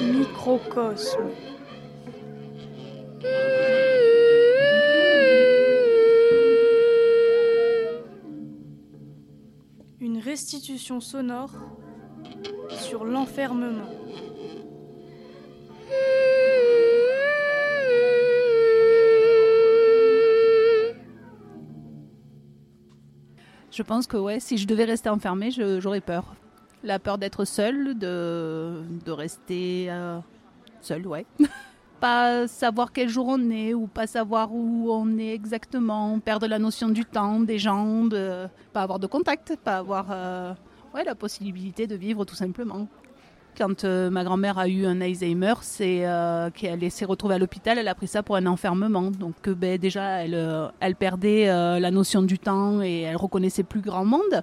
Microcosme. Une restitution sonore l'enfermement. Je pense que ouais, si je devais rester enfermée, j'aurais peur. La peur d'être seule, de, de rester euh, seule, ouais. pas savoir quel jour on est ou pas savoir où on est exactement, perdre la notion du temps, des gens, pas avoir de contact, pas avoir euh, ouais, la possibilité de vivre tout simplement. Quand euh, ma grand-mère a eu un Alzheimer, c'est euh, qu'elle s'est retrouvée à l'hôpital, elle a pris ça pour un enfermement. Donc euh, ben, déjà, elle, euh, elle perdait euh, la notion du temps et elle reconnaissait plus grand monde.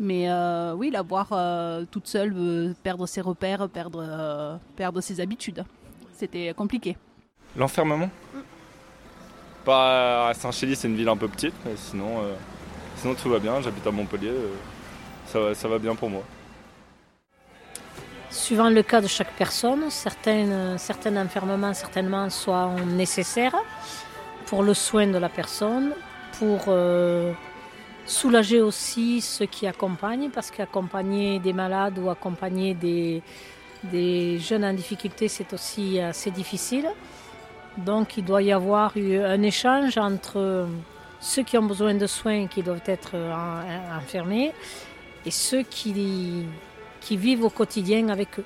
Mais euh, oui, la voir euh, toute seule, euh, perdre ses repères, perdre, euh, perdre ses habitudes, c'était compliqué. L'enfermement? Pas à Saint-Chély, c'est une ville un peu petite, mais sinon, euh, sinon tout va bien. J'habite à Montpellier, euh, ça va bien pour moi. Suivant le cas de chaque personne, certains, enfermements certainement soient nécessaires pour le soin de la personne, pour euh, soulager aussi ceux qui accompagnent, parce qu'accompagner des malades ou accompagner des, des jeunes en difficulté, c'est aussi assez difficile. Donc il doit y avoir un échange entre ceux qui ont besoin de soins qui doivent être en- enfermés et ceux qui, qui vivent au quotidien avec eux.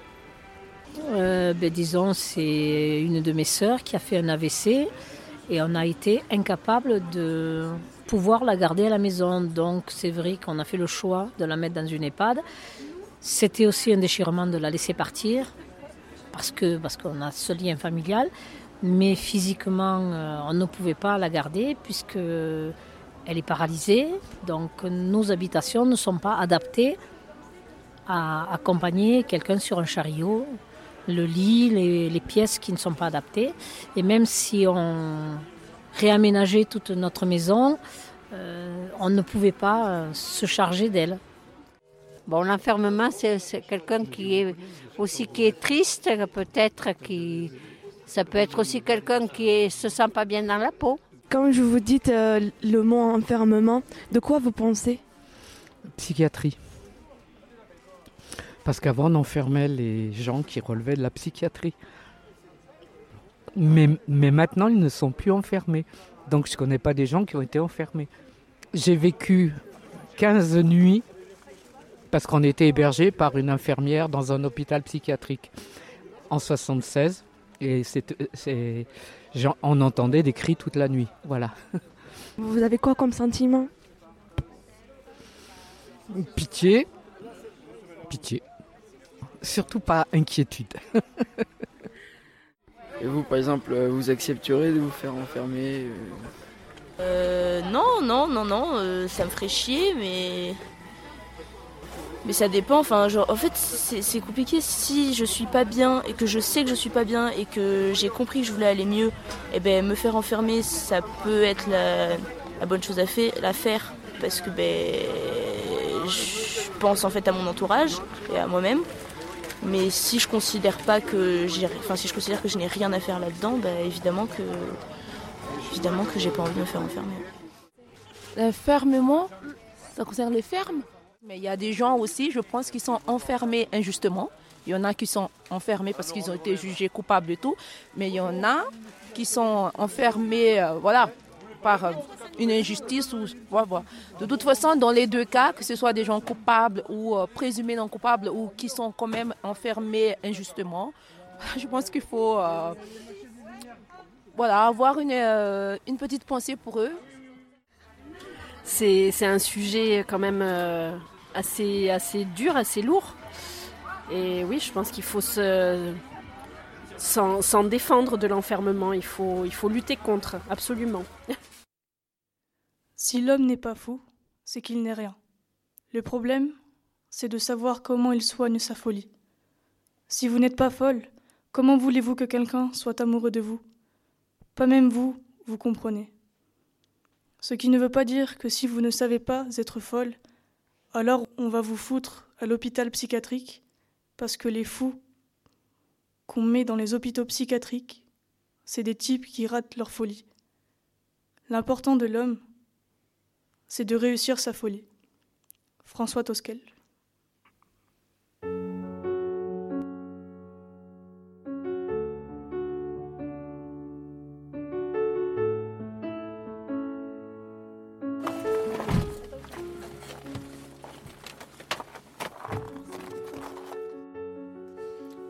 Euh, ben, disons, c'est une de mes sœurs qui a fait un AVC et on a été incapable de pouvoir la garder à la maison. Donc c'est vrai qu'on a fait le choix de la mettre dans une EHPAD. C'était aussi un déchirement de la laisser partir parce que parce qu'on a ce lien familial, mais physiquement euh, on ne pouvait pas la garder puisque elle est paralysée. Donc nos habitations ne sont pas adaptées à accompagner quelqu'un sur un chariot, le lit, les, les pièces qui ne sont pas adaptées. Et même si on réaménageait toute notre maison, euh, on ne pouvait pas euh, se charger d'elle. Bon, l'enfermement, c'est c'est quelqu'un qui est aussi qui est triste, peut-être qui ça peut être aussi quelqu'un qui est, se sent pas bien dans la peau. Quand je vous dites euh, le mot enfermement, de quoi vous pensez? Psychiatrie. Parce qu'avant, on enfermait les gens qui relevaient de la psychiatrie. Mais, mais maintenant, ils ne sont plus enfermés. Donc, je ne connais pas des gens qui ont été enfermés. J'ai vécu 15 nuits parce qu'on était hébergé par une infirmière dans un hôpital psychiatrique en 76. Et c'est, on entendait des cris toute la nuit. Voilà. Vous avez quoi comme sentiment? Pitié. Pitié. Surtout pas inquiétude. Et vous, par exemple, euh, vous accepterez de vous faire enfermer euh, Euh, non, non, non, non, euh, ça me ferait chier, mais. Mais ça dépend, enfin, genre, en fait, c'est compliqué. Si je suis pas bien et que je sais que je suis pas bien et que j'ai compris que je voulais aller mieux, et ben, me faire enfermer, ça peut être la, la bonne chose à, fait, à faire parce que, ben, je pense en fait à mon entourage et à moi-même. Mais si je considère pas que j'ai, enfin, si je considère que je n'ai rien à faire là-dedans, ben, évidemment que évidemment que j'ai pas envie de me faire enfermer. L'enfermement, ça concerne les fermes. Mais il y a des gens aussi, je pense, qui sont enfermés injustement. Il y en a qui sont enfermés parce qu'ils ont été jugés coupables et tout. Mais il y en a qui sont enfermés, euh, voilà, par euh, une injustice. Ou, voilà. De toute façon, dans les deux cas, que ce soit des gens coupables ou euh, présumés non coupables ou qui sont quand même enfermés injustement, je pense qu'il faut euh, voilà, avoir une, une petite pensée pour eux. C'est un sujet quand même assez, assez dur, assez lourd. Et oui, je pense qu'il faut se s'en s'en défendre de l'enfermement. Il faut, il faut lutter contre, absolument. Si l'homme n'est pas fou, c'est qu'il n'est rien. Le problème, c'est de savoir comment il soigne sa folie. Si vous n'êtes pas folle, comment voulez-vous que quelqu'un soit amoureux de vous? Pas même vous, vous comprenez. Ce qui ne veut pas dire que si vous ne savez pas être folle, alors on va vous foutre à l'hôpital psychiatrique, parce que les fous qu'on met dans les hôpitaux psychiatriques, c'est des types qui ratent leur folie. L'important de l'homme, c'est de réussir sa folie. François Tosquel.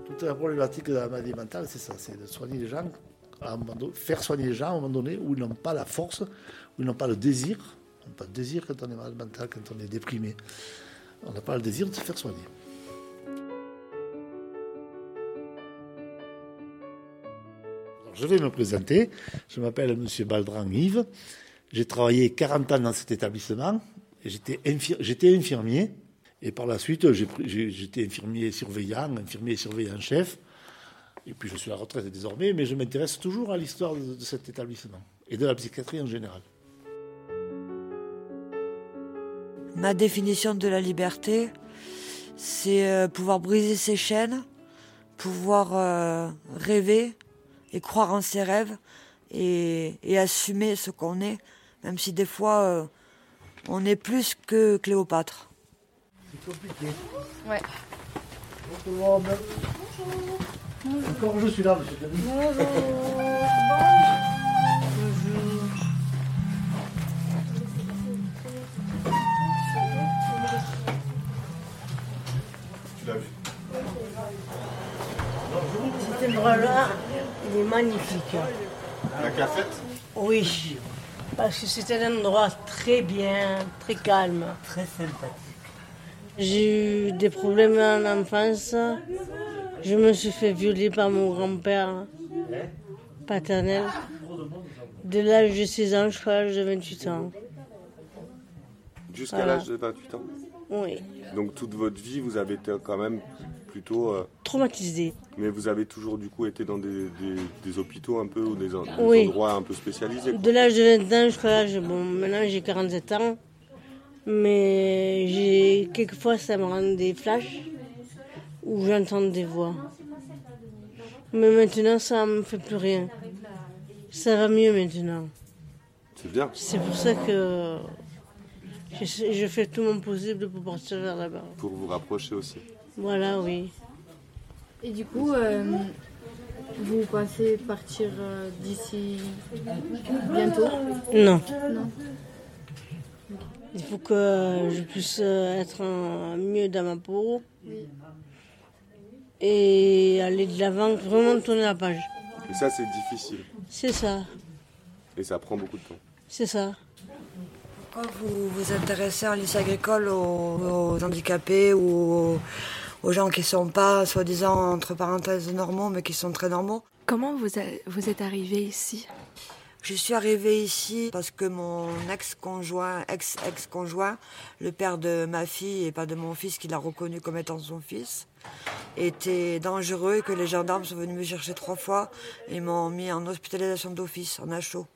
Toute la problématique de la maladie mentale, c'est ça, c'est de soigner les gens, faire soigner les gens à un moment donné où ils n'ont pas la force, où ils n'ont pas le désir. On n'a pas le désir quand on est malade mental, quand on est déprimé. On n'a pas le désir de se faire soigner. Je vais me présenter. Je m'appelle M. Baldran Yves. J'ai travaillé 40 ans dans cet établissement. J'étais infir- j'étais infirmier. Et par la suite, j'étais infirmier surveillant, infirmier surveillant chef. Et puis je suis à la retraite désormais, mais je m'intéresse toujours à l'histoire de cet établissement et de la psychiatrie en général. Ma définition de la liberté, c'est euh, pouvoir briser ses chaînes, pouvoir euh, rêver et croire en ses rêves et, et assumer ce qu'on est, même si des fois euh, on est plus que Cléopâtre. C'est compliqué. Ouais. Bonjour. Encore je suis là, monsieur Camille. Endroit-là, il est magnifique. La cafette Oui, parce que c'est un endroit très bien, très calme. Très sympathique. J'ai eu des problèmes en enfance. Je me suis fait violer par mon grand-père paternel. De l'âge de 16 ans jusqu'à l'âge de 28 ans. Jusqu'à Voilà. l'âge de 28 ans Oui, Donc toute votre vie, vous avez été quand même plutôt... euh, traumatisé. mais vous avez toujours du coup été dans des, des- des hôpitaux un peu ou des, en- des Oui. endroits un peu spécialisés quoi. De l'âge de 20 ans jusqu'à l'âge. Bon, maintenant j'ai 47 ans. Mais j'ai quelquefois ça me rend des flashs où j'entends des voix. Mais maintenant ça me fait plus rien. Ça va mieux maintenant. C'est bien. C'est pour ça que je, je fais tout mon possible pour partir vers là-bas. Pour vous rapprocher aussi. Voilà, oui. Et du coup, euh, vous pensez partir euh, d'ici bientôt? Non. Non. Il faut que je puisse euh, être mieux dans ma peau et aller de l'avant, vraiment tourner la page. Et ça, c'est difficile. C'est ça, Et ça prend beaucoup de temps. c'est ça. Pourquoi vous vous intéressez en lycée agricole aux, aux handicapés ou aux, aux gens qui sont pas, soi-disant, entre parenthèses, normaux, mais qui sont très normaux Comment vous, a- vous êtes arrivé ici? Je suis arrivée ici parce que mon ex-conjoint, ex-ex-conjoint, le père de ma fille et pas de mon fils, qu'il a reconnu comme étant son fils, était dangereux et que les gendarmes sont venus me chercher trois fois et m'ont mis en hospitalisation d'office, en HO,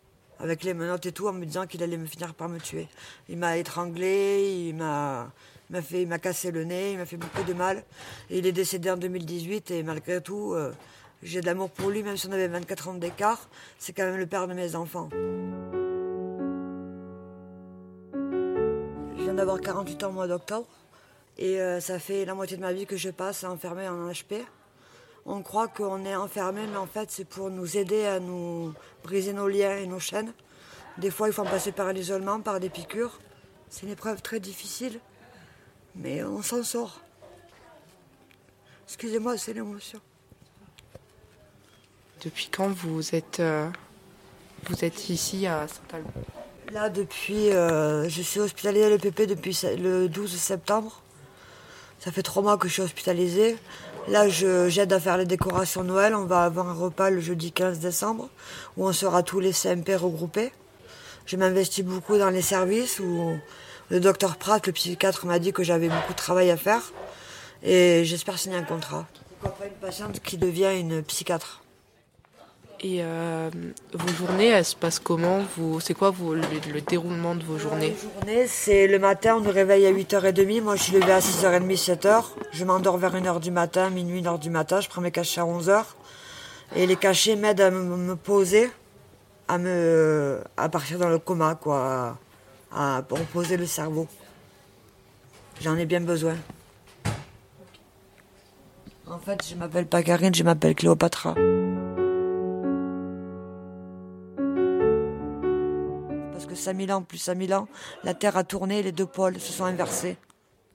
avec les menottes et tout, en me disant qu'il allait me finir par me tuer. Il m'a étranglé, il m'a m'a fait, il m'a cassé le nez, il m'a fait beaucoup de mal. Il est décédé en 2018 et malgré tout, euh, j'ai de l'amour pour lui, même si on avait 24 ans d'écart. C'est quand même le père de mes enfants. Je viens d'avoir 48 ans au mois d'octobre. Et euh, ça fait la moitié de ma vie que je passe enfermée en HP. On croit qu'on est enfermé, mais en fait, c'est pour nous aider à nous briser nos liens et nos chaînes. Des fois, il faut en passer par l'isolement, par des piqûres. C'est une épreuve très difficile, mais on s'en sort. Excusez-moi, c'est l'émotion. Depuis quand vous êtes, euh, vous êtes ici à Saint-Albert Là, depuis, euh, je suis hospitalisée à l'EPP depuis le 12 septembre. Ça fait trois mois que je suis hospitalisée. Là, j'aide à faire les décorations Noël. On va avoir un repas le jeudi 15 décembre où on sera tous les CMP regroupés. Je m'investis beaucoup dans les services où le docteur Pratt, le psychiatre, m'a dit que j'avais beaucoup de travail à faire. Et j'espère signer un contrat. Pourquoi pas une patiente qui devient une psychiatre Et euh, vos journées, elles se passent comment? Vous, C'est quoi le, le déroulement de vos journées? Journée, c'est le matin, on nous réveille à 8h30. Moi, je suis levée à 6h30, 7h. Je m'endors vers 1h du matin, minuit, 1h du matin. Je prends mes cachets à 11h. Et les cachets m'aident à me, me poser, à me, à partir dans le coma, quoi, à reposer le cerveau. J'en ai bien besoin. En fait, je m'appelle pas Karine, je m'appelle Cléopatra. Parce que 5000 ans plus 5000 ans, la Terre a tourné, les deux pôles se sont inversés.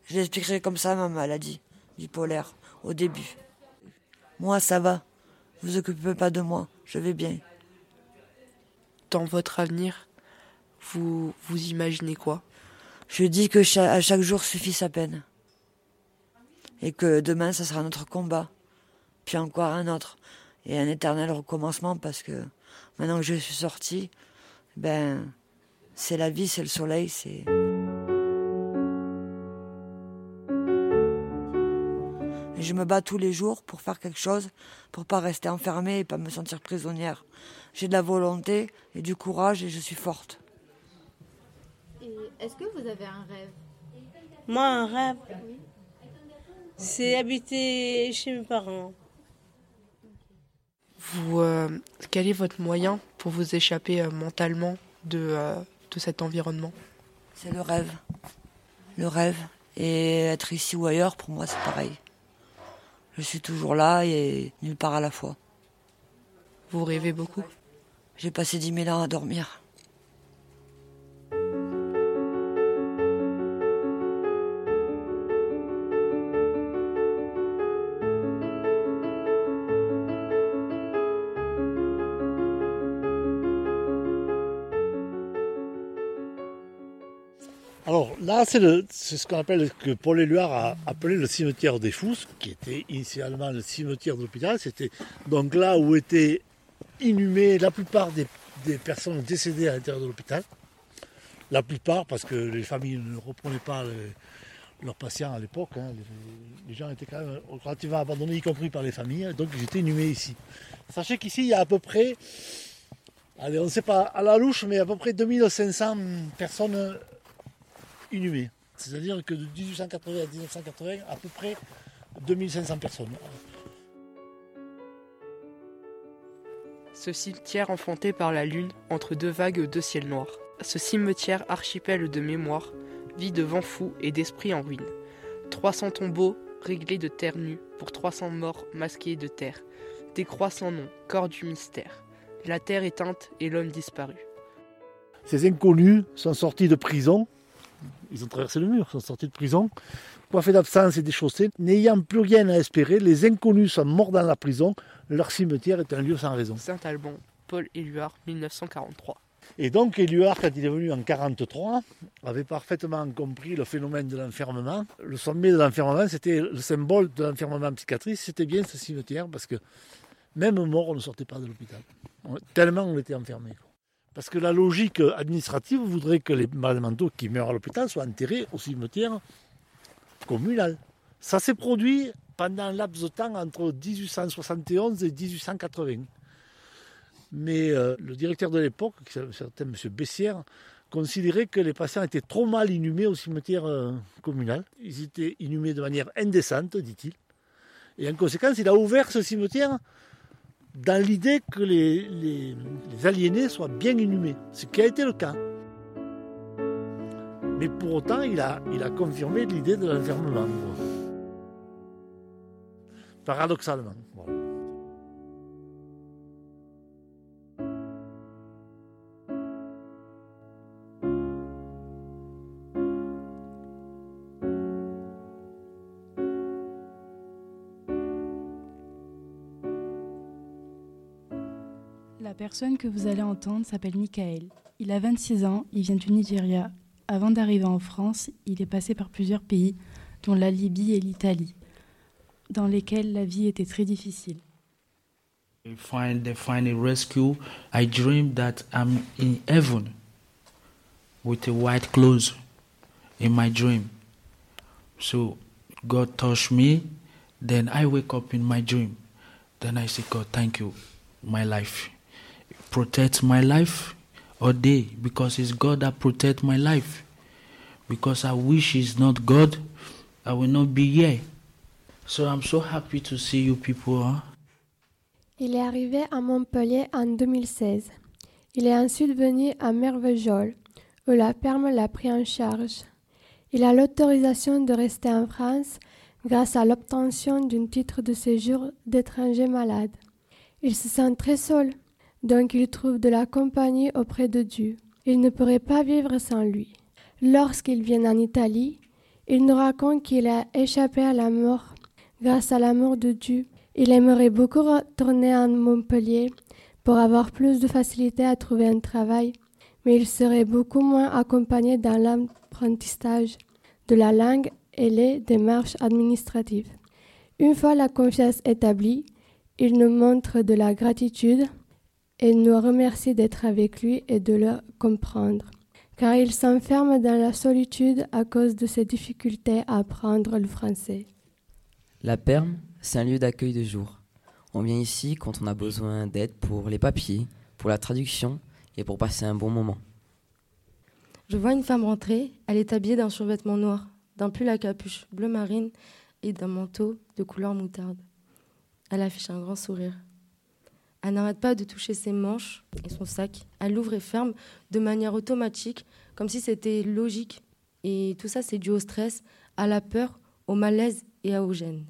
Je l'expliquerai comme ça, ma maladie bipolaire, au début. Moi, ça va. Vous occupez pas de moi, je vais bien. Dans votre avenir, vous, imaginez quoi? Je dis que cha- à chaque jour suffit sa peine. Et que demain, ça sera notre combat. Puis encore un autre. Et un éternel recommencement parce que maintenant que je suis sortie, ben, c'est la vie, c'est le soleil, c'est. Je me bats tous les jours pour faire quelque chose, pour pas rester enfermée et pas me sentir prisonnière. J'ai de la volonté et du courage et je suis forte. Est-ce que vous avez un rêve? Moi, un rêve, c'est habiter chez mes parents. vous, euh, Quel est votre moyen pour vous échapper euh, mentalement de, euh, de cet environnement? C'est le rêve. Le rêve. Et être ici ou ailleurs, pour moi, c'est pareil. Je suis toujours là et nulle part à la fois. Vous rêvez beaucoup? J'ai passé dix mille ans à dormir. Là, c'est ce qu'on appelle, que Paul Éluard a appelé le cimetière des Fous, qui était initialement le cimetière de l'hôpital. C'était donc là où étaient inhumées la plupart des, des personnes décédées à l'intérieur de l'hôpital. La plupart, parce que les familles ne reprenaient pas leurs patients à l'époque. hein. Les, les gens étaient quand même relativement abandonnés, y compris par les familles. Donc ils étaient inhumés ici. Sachez qu'ici, il y a à peu près, allez, on ne sait pas à la louche, mais à peu près 2500 personnes inhumées. C'est-à-dire que de 1880 à 1980, à peu près 2500 personnes. Ce cimetière enfanté par la lune entre deux vagues de ciel noir. Ce cimetière archipel de mémoire vit de vents fous et d'esprits en ruine. 300 tombeaux réglés de terre nue pour 300 morts masqués de terre. Des croix sans nom, corps du mystère. La terre éteinte et l'homme disparu. Ces inconnus sont sortis de prison. Ils ont traversé le mur, sont sortis de prison, coiffés d'absence et déchaussés, n'ayant plus rien à espérer. Les inconnus sont morts dans la prison. Leur cimetière est un lieu sans raison. Saint-Alban, Paul Éluard, 1943. Et donc Éluard, quand il est venu en 1943, avait parfaitement compris le phénomène de l'enfermement. Le sommet de l'enfermement, c'était le symbole de l'enfermement psychiatrique, c'était bien ce cimetière, parce que même mort, on ne sortait pas de l'hôpital. Tellement on était enfermé. Parce que la logique administrative voudrait que les malades mentaux qui meurent à l'hôpital soient enterrés au cimetière communal. Ça s'est produit pendant un laps de temps entre 1871 et 1880. Mais euh, le directeur de l'époque, s'appelait certain M. Bessières, considérait que les patients étaient trop mal inhumés au cimetière euh, communal. Ils étaient inhumés de manière indécente, dit-il. Et en conséquence, il a ouvert ce cimetière dans l'idée que les, les- aliénés soient bien inhumés, ce qui a été le cas. Mais pour autant, il a, confirmé l'idée de l'enfermement. Paradoxalement. La personne que vous allez entendre s'appelle Michael. Il a 26 ans, il vient du Nigeria. Avant d'arriver en France, il est passé par plusieurs pays, dont la Libye et l'Italie, dans lesquels la vie était très difficile. I find they find a rescue. I dream that I'm in heaven with a white clothes in my dream. So God touched me. Then I wake up in my dream. Then I say, God, thank you, my life. My life because it's God that my life. Because I wish not God, I will not be. So I'm so happy to see you people. Il est arrivé à Montpellier en 2016. Il est ensuite venu à Mervejols, où la perme l'a pris en charge. Il a l'autorisation de rester en France grâce à l'obtention d'un titre de séjour d'étranger malade. Il se sent très seul, donc il trouve de la compagnie auprès de Dieu. Il ne pourrait pas vivre sans lui. Lorsqu'il vient en Italie, il nous raconte qu'il a échappé à la mort grâce à l'amour de Dieu. Il aimerait beaucoup retourner à Montpellier pour avoir plus de facilité à trouver un travail, mais il serait beaucoup moins accompagné dans l'apprentissage de la langue et les démarches administratives. Une fois la confiance établie, il nous montre de la gratitude et nous remercie d'être avec lui et de le comprendre, car il s'enferme dans la solitude à cause de ses difficultés à apprendre le français. La Perme, c'est un lieu d'accueil de jour. On vient ici quand on a besoin d'aide pour les papiers, pour la traduction et pour passer un bon moment. Je vois une femme rentrer, elle est habillée d'un survêtement noir d'un pull à capuche bleu marine et d'un manteau de couleur moutarde. Elle affiche un grand sourire. Elle n'arrête pas de toucher ses manches et son sac. Elle l'ouvre et ferme de manière automatique, comme si c'était logique. Et tout ça, c'est dû au stress, à la peur, au malaise et à au gêne.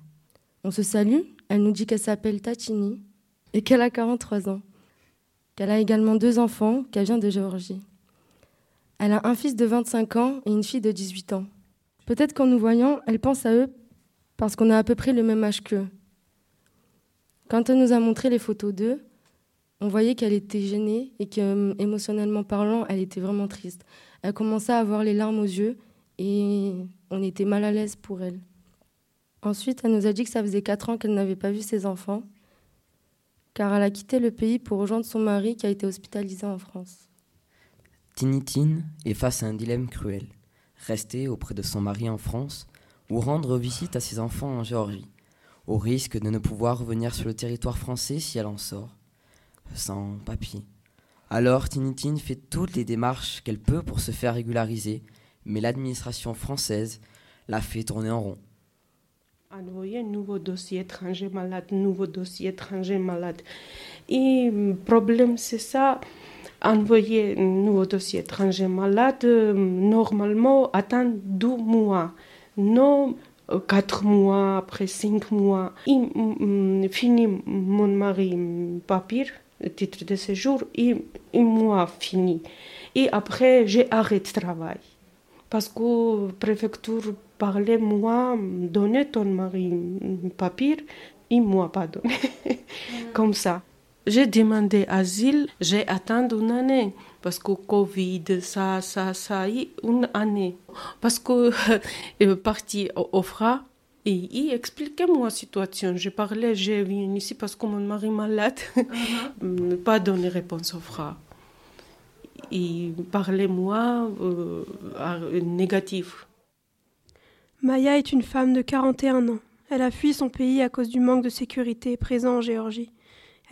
On se salue, elle nous dit qu'elle s'appelle Tatini et qu'elle a 43 ans, qu'elle a également deux enfants, qu'elle vient de Géorgie. Elle a un fils de 25 ans et une fille de 18 ans. Peut-être qu'en nous voyant, elle pense à eux parce qu'on a à peu près le même âge qu'eux. Quand elle nous a montré les photos d'eux, on voyait qu'elle était gênée et qu'émotionnellement parlant, elle était vraiment triste. Elle commençait à avoir les larmes aux yeux et on était mal à l'aise pour elle. Ensuite, elle nous a dit que ça faisait quatre ans qu'elle n'avait pas vu ses enfants, car elle a quitté le pays pour rejoindre son mari qui a été hospitalisé en France. Tinitine est face à un dilemme cruel rester auprès de son mari en France ou rendre visite à ses enfants en Géorgie, au risque de ne pouvoir revenir sur le territoire français si elle en sort, sans papier. Alors Tinitine fait toutes les démarches qu'elle peut pour se faire régulariser, mais l'administration française la fait tourner en rond. Envoyer un nouveau dossier étranger malade, nouveau dossier étranger malade. Et le problème, c'est ça envoyer un nouveau dossier étranger malade, euh, normalement, attendre deux mois. Non quatre mois, après cinq mois. Il finit mon mari papier, titre de séjour, et un mois fini. Et après, j'ai arrêté le travail. Parce que préfecture parlait, moi, donner ton mari papier, et moi pas donné. Comme ça. J'ai demandé asile, j'ai attendu une année parce que Covid, ça, ça, ça, une année. Parce que est parti au FRA et il expliquait moi la situation. Je parlais, j'ai venu ici parce que mon mari est malade. Uh Pas donné réponse au FRA. Il parlait moi euh, négatif. Maya est une femme de 41 ans. Elle a fui son pays à cause du manque de sécurité présent en Géorgie.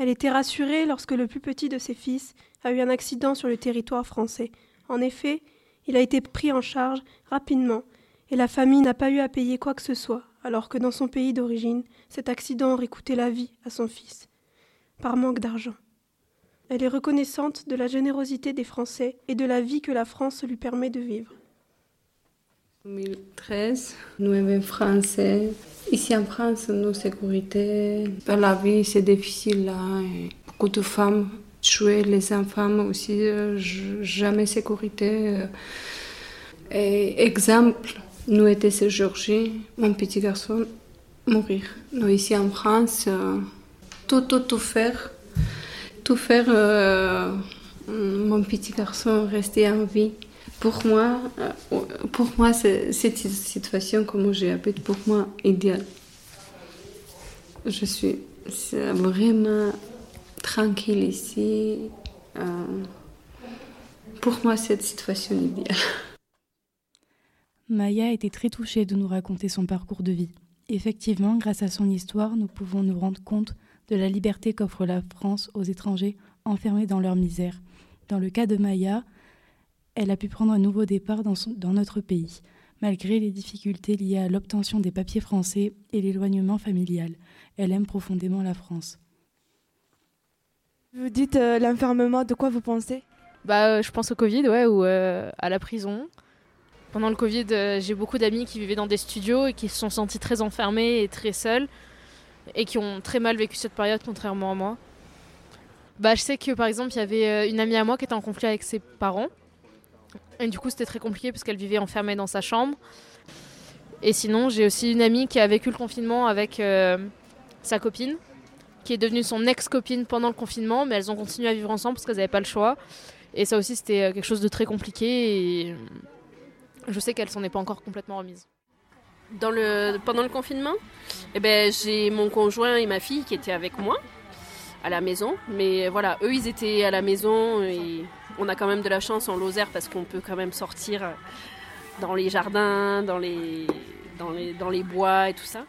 Elle était rassurée lorsque le plus petit de ses fils a eu un accident sur le territoire français. En effet, il a été pris en charge rapidement et la famille n'a pas eu à payer quoi que ce soit, alors que dans son pays d'origine, cet accident aurait coûté la vie à son fils, par manque d'argent. Elle est reconnaissante de la générosité des Français et de la vie que la France lui permet de vivre. 2013, nous sommes français. Ici en France, nos sécurités, la vie c'est difficile là. Beaucoup de femmes tuer les enfants aussi, euh, jamais sécurité. Et exemple, nous étions ce jour-ci, mon petit garçon mourir. Nous ici en France, euh, tout, tout, tout faire, tout faire, euh, mon petit garçon rester en vie. Pour moi, euh, pour moi cette situation, comme j'ai appelé, pour moi, idéale. Je suis vraiment tranquille ici. Euh, pour moi, cette situation idéale. Maya était très touchée de nous raconter son parcours de vie. Effectivement, grâce à son histoire, nous pouvons nous rendre compte de la liberté qu'offre la France aux étrangers enfermés dans leur misère. Dans le cas de Maya, elle a pu prendre un nouveau départ dans, son- dans notre pays, malgré les difficultés liées à l'obtention des papiers français et l'éloignement familial. Elle aime profondément la France. Vous dites euh, l'enfermement, de quoi vous pensez? Bah, euh, je pense au Covid, ouais, ou euh, à la prison. Pendant le Covid, euh, j'ai beaucoup d'amis qui vivaient dans des studios et qui se sont sentis très enfermés et très seuls et qui ont très mal vécu cette période, contrairement à moi. Bah, je sais que par exemple, il y avait une amie à moi qui était en conflit avec ses parents. Et du coup, c'était très compliqué parce qu'elle vivait enfermée dans sa chambre. Et sinon, j'ai aussi une amie qui a vécu le confinement avec euh, sa copine, qui est devenue son ex-copine pendant le confinement, mais elles ont continué à vivre ensemble parce qu'elles n'avaient pas le choix. Et ça aussi, c'était euh, quelque chose de très compliqué et je sais qu'elle s'en est pas encore complètement remise. Pendant le confinement, eh ben, j'ai mon conjoint et ma fille qui étaient avec moi à la maison. Mais voilà, eux, ils étaient à la maison et on a quand même de la chance en Lozère parce qu'on peut quand même sortir dans les jardins, dans les, dans les, dans les bois et tout ça.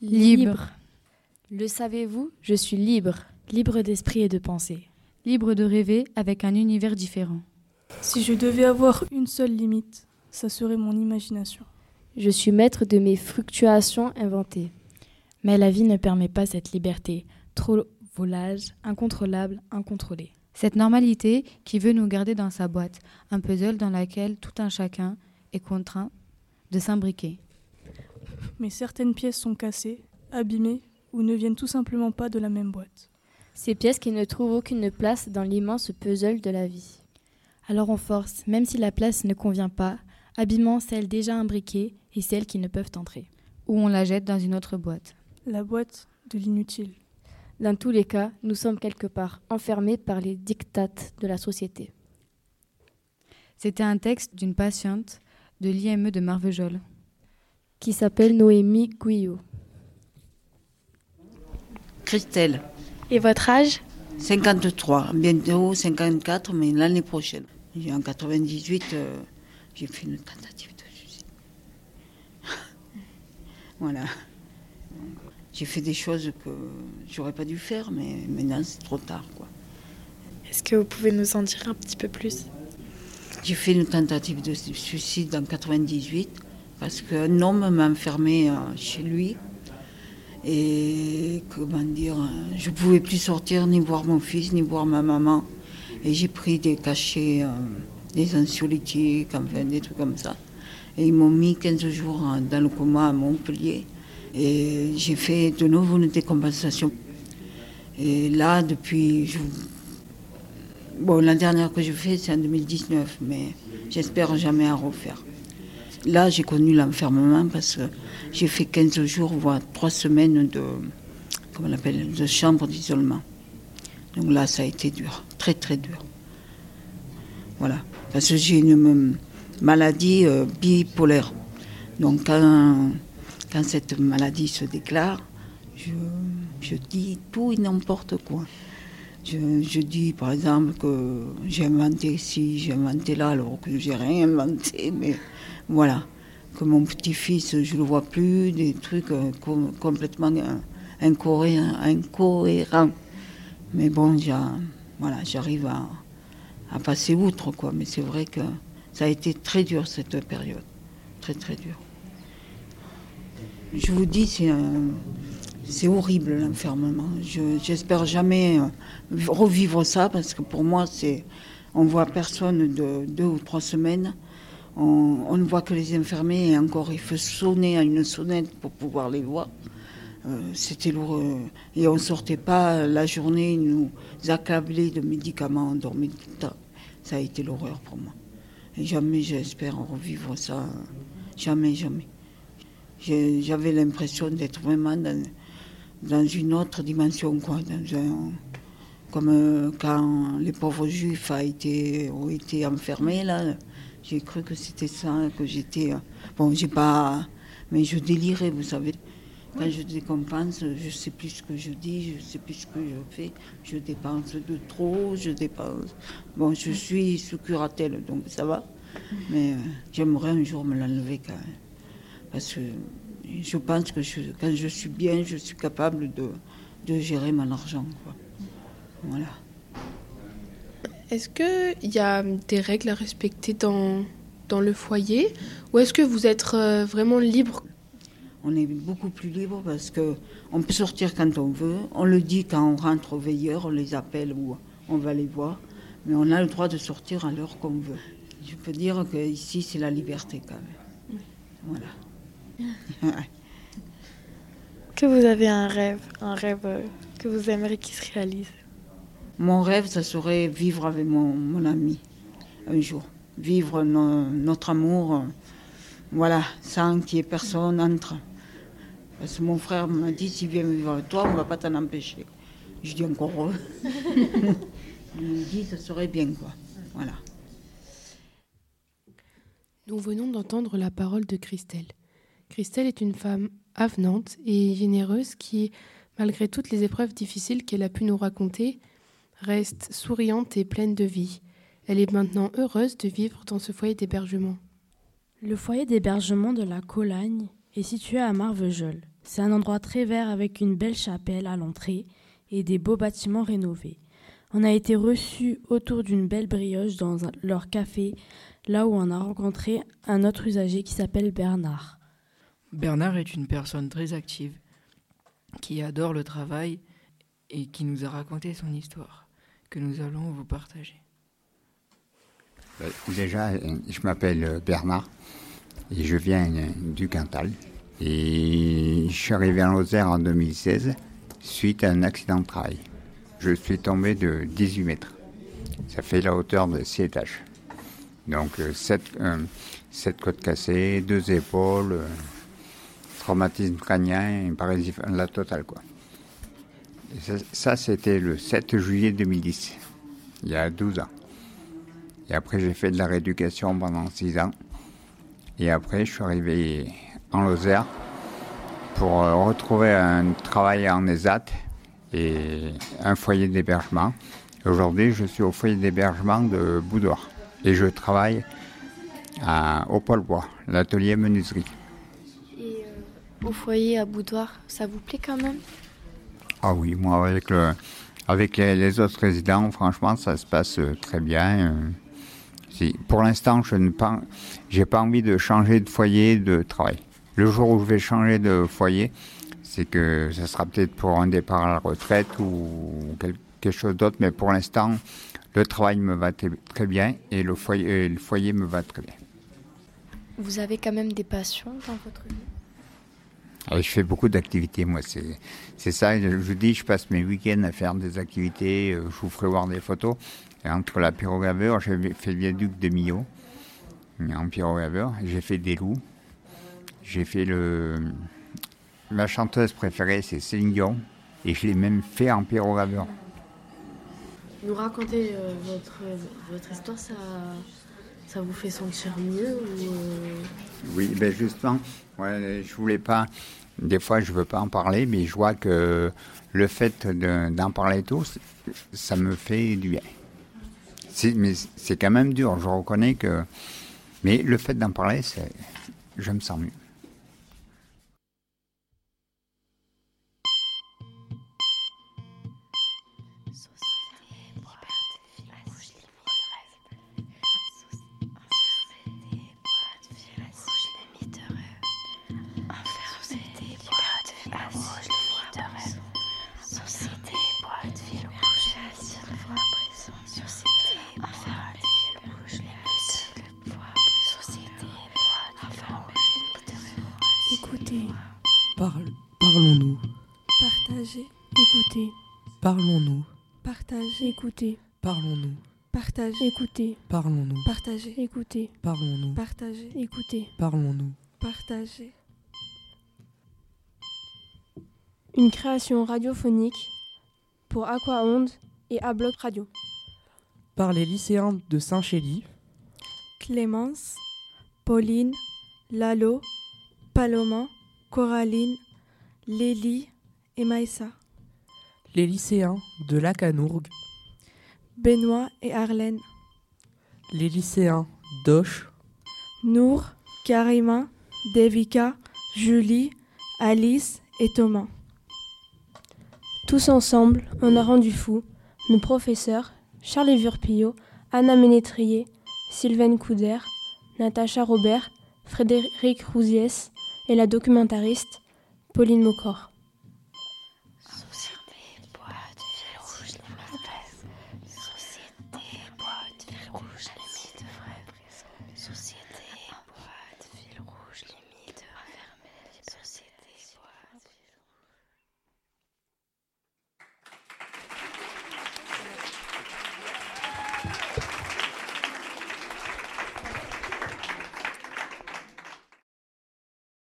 Libre. Le savez-vous, je suis libre. Libre d'esprit et de pensée. Libre de rêver avec un univers différent. Si je devais avoir une seule limite, ça serait mon imagination. Je suis maître de mes fluctuations inventées. Mais la vie ne permet pas cette liberté. Trop volage, incontrôlable, incontrôlée. Cette normalité qui veut nous garder dans sa boîte, un puzzle dans laquelle tout un chacun est contraint de s'imbriquer. Mais certaines pièces sont cassées, abîmées ou ne viennent tout simplement pas de la même boîte. Ces pièces qui ne trouvent aucune place dans l'immense puzzle de la vie. Alors on force, même si la place ne convient pas, abîmant celles déjà imbriquées et celles qui ne peuvent entrer. Ou on la jette dans une autre boîte. La boîte de l'inutile. Dans tous les cas, nous sommes quelque part enfermés par les dictates de la société. C'était un texte d'une patiente de l'IME de Marvejol. Qui s'appelle Noémie Guyot. Christelle. Et votre âge? 53, bientôt 54, mais l'année prochaine. Et En 98, euh, j'ai fait une tentative de suicide. voilà. J'ai fait des choses que j'aurais pas dû faire, mais maintenant c'est trop tard. quoi. Est-ce que vous pouvez nous en dire un petit peu plus? J'ai fait une tentative de suicide en 98 parce qu'un homme m'a enfermé euh, chez lui. Et comment dire, je ne pouvais plus sortir ni voir mon fils, ni voir ma maman. Et j'ai pris des cachets, euh, des anxiolytiques, enfin des trucs comme ça. Et ils m'ont mis 15 jours euh, dans le coma à Montpellier. Et j'ai fait de nouveau une décompensation. Et là, depuis. Bon, la dernière que je fais, c'est en 2019, mais j'espère jamais en refaire. Là, j'ai connu l'enfermement parce que j'ai fait 15 jours, voire 3 semaines de, comment on appelle, de chambre d'isolement. Donc là, ça a été dur, très très dur. Voilà, parce que j'ai une maladie euh, bipolaire. Donc quand, quand cette maladie se déclare, je, dis tout et n'importe quoi. Je, dis par exemple que j'ai inventé ci, j'ai inventé là, alors que j'ai rien inventé, mais voilà. Que mon petit-fils, je le vois plus, des trucs euh, com- complètement euh, incohérents. Mais bon, j'arrive à, à passer outre, quoi. Mais c'est vrai que ça a été très dur cette période. Très, très dur. Je vous dis, c'est c'est horrible l'enfermement. Je- J'espère jamais euh, revivre ça parce que pour moi, c'est on voit personne de deux ou trois semaines. On, ne voit que les infirmiers et encore il faut sonner à une sonnette pour pouvoir les voir. Euh, C'était lourd. euh, Et on ne sortait pas la journée, nous accablaient de médicaments, on dormait tout le temps. Ça a été l'horreur pour moi. Et jamais j'espère revivre ça. euh, Jamais, jamais. J'avais l'impression d'être vraiment dans, dans une autre dimension, quoi. Comme euh, quand les pauvres juifs a été, ont été enfermés, là. J'ai cru que c'était ça, que j'étais. euh, Bon, j'ai pas. Mais je délirais, vous savez. Quand je décompense, je sais plus ce que je dis, je sais plus ce que je fais. Je dépense de trop, je dépense. Bon, je suis sous curatelle, donc ça va. Mais euh, j'aimerais un jour me l'enlever quand même. Parce que je pense que je- quand je suis bien, je suis capable de, de gérer mon argent. quoi. Voilà. Est-ce qu'il y a des règles à respecter dans, dans le foyer? Ou est-ce que vous êtes euh, vraiment libre? On est beaucoup plus libre parce que on peut sortir quand on veut. On le dit quand on rentre au veilleur, on les appelle ou on va les voir. Mais on a le droit de sortir à l'heure qu'on veut. Je peux dire que ici c'est la liberté quand même. Voilà. Que vous avez un rêve, un rêve euh, que vous aimeriez qu'il se réalise. Mon rêve, ça serait vivre avec mon, mon ami un jour. Vivre no- notre amour, euh, voilà, sans qu'il y ait personne entre. Parce que mon frère m'a dit, s'il vient vivre avec toi, on ne va pas t'en empêcher. Je dis encore heureux. Il me dit, ça serait bien, quoi. Voilà. Nous venons d'entendre la parole de Christelle. Christelle est une femme avenante et généreuse qui, malgré toutes les épreuves difficiles qu'elle a pu nous raconter, reste souriante et pleine de vie. Elle est maintenant heureuse de vivre dans ce foyer d'hébergement. Le foyer d'hébergement de la Colagne est situé à Marvejols. C'est un endroit très vert avec une belle chapelle à l'entrée et des beaux bâtiments rénovés. On a été reçus autour d'une belle brioche dans leur café, là où on a rencontré un autre usager qui s'appelle Bernard. Bernard est une personne très active, qui adore le travail et qui nous a raconté son histoire, que nous allons vous partager. Euh, Déjà, euh, je m'appelle euh, Bernard et je viens euh, du Cantal. Et je suis arrivé en Lozère en 2016 suite à un accident de travail. Je suis tombé de 18 mètres. Ça fait la hauteur de 6 étages. Donc 7, côtes cassées, deux épaules, euh, traumatisme crânien, et paralysie, la totale quoi. Ça, c'était le 7 juillet 2010, il y a 12 ans. Et après, j'ai fait de la rééducation pendant six ans. Et après, je suis arrivé en Lozère pour euh, retrouver un travail en ESAT et un foyer d'hébergement. Aujourd'hui, je suis au foyer d'hébergement de Boudoir. Et je travaille à, au Pôle Bois, l'atelier menuiserie. Au foyer à Boudoir, ça vous plaît quand même? Ah oui, moi, avec, le, avec les, les autres résidents, franchement, ça se passe euh, très bien. euh. Si, pour l'instant, je n'ai pas, j'ai pas envie de changer de foyer de travail. Le jour où je vais changer de foyer, c'est que ça sera peut-être pour un départ à la retraite ou quel- quelque chose d'autre, mais pour l'instant, le travail me va très, bien et le foyer, et le foyer me va très bien. Vous avez quand même des passions dans votre vie? Ah, je fais beaucoup d'activités, moi. C'est, ça. Je vous dis, je passe mes week-ends à faire des activités. euh, Je vous ferai voir des photos. Entre la pyrogravure, j'ai fait le viaduc de Millau en pyrogravure. J'ai fait des loups. J'ai fait le. Ma chanteuse préférée, c'est Céline Dion. Et je l'ai même fait en pyrogravure. Nous raconter euh, votre, votre histoire, ça, ça vous fait sentir mieux ou euh, Oui, ben justement, ouais, je voulais pas. Des fois, je veux pas en parler, mais je vois que le fait de- d'en parler tous, ça me fait du bien. Mais c'est quand même dur, je reconnais que. Mais le fait d'en parler, je me sens mieux. Partagez, écoutez, parlons-nous, partagez, écoutez, parlons-nous, partagez, écoutez, parlons-nous, partagez, écoutez, parlons-nous, partagez, écoutez, parlons-nous. partagez. Une création radiophonique pour Aquaonde et Abloc Radio. Par les lycéens de Saint-Chély, Clémence, Pauline, Lalo, Paloma, Coraline, Lélie et Maïssa. Les lycéens de Lacanourg, Benoît et Arlène. les lycéens d'Auch, Nour, Karima, Devika, Julie, Alice et Thomas. Tous ensemble, on a rendu fou nos professeurs Charles Vurpillot, Anna Ménétrier, Sylvaine Couder, Natacha Robert, Frédéric Rousiès et la documentariste Pauline Mocor.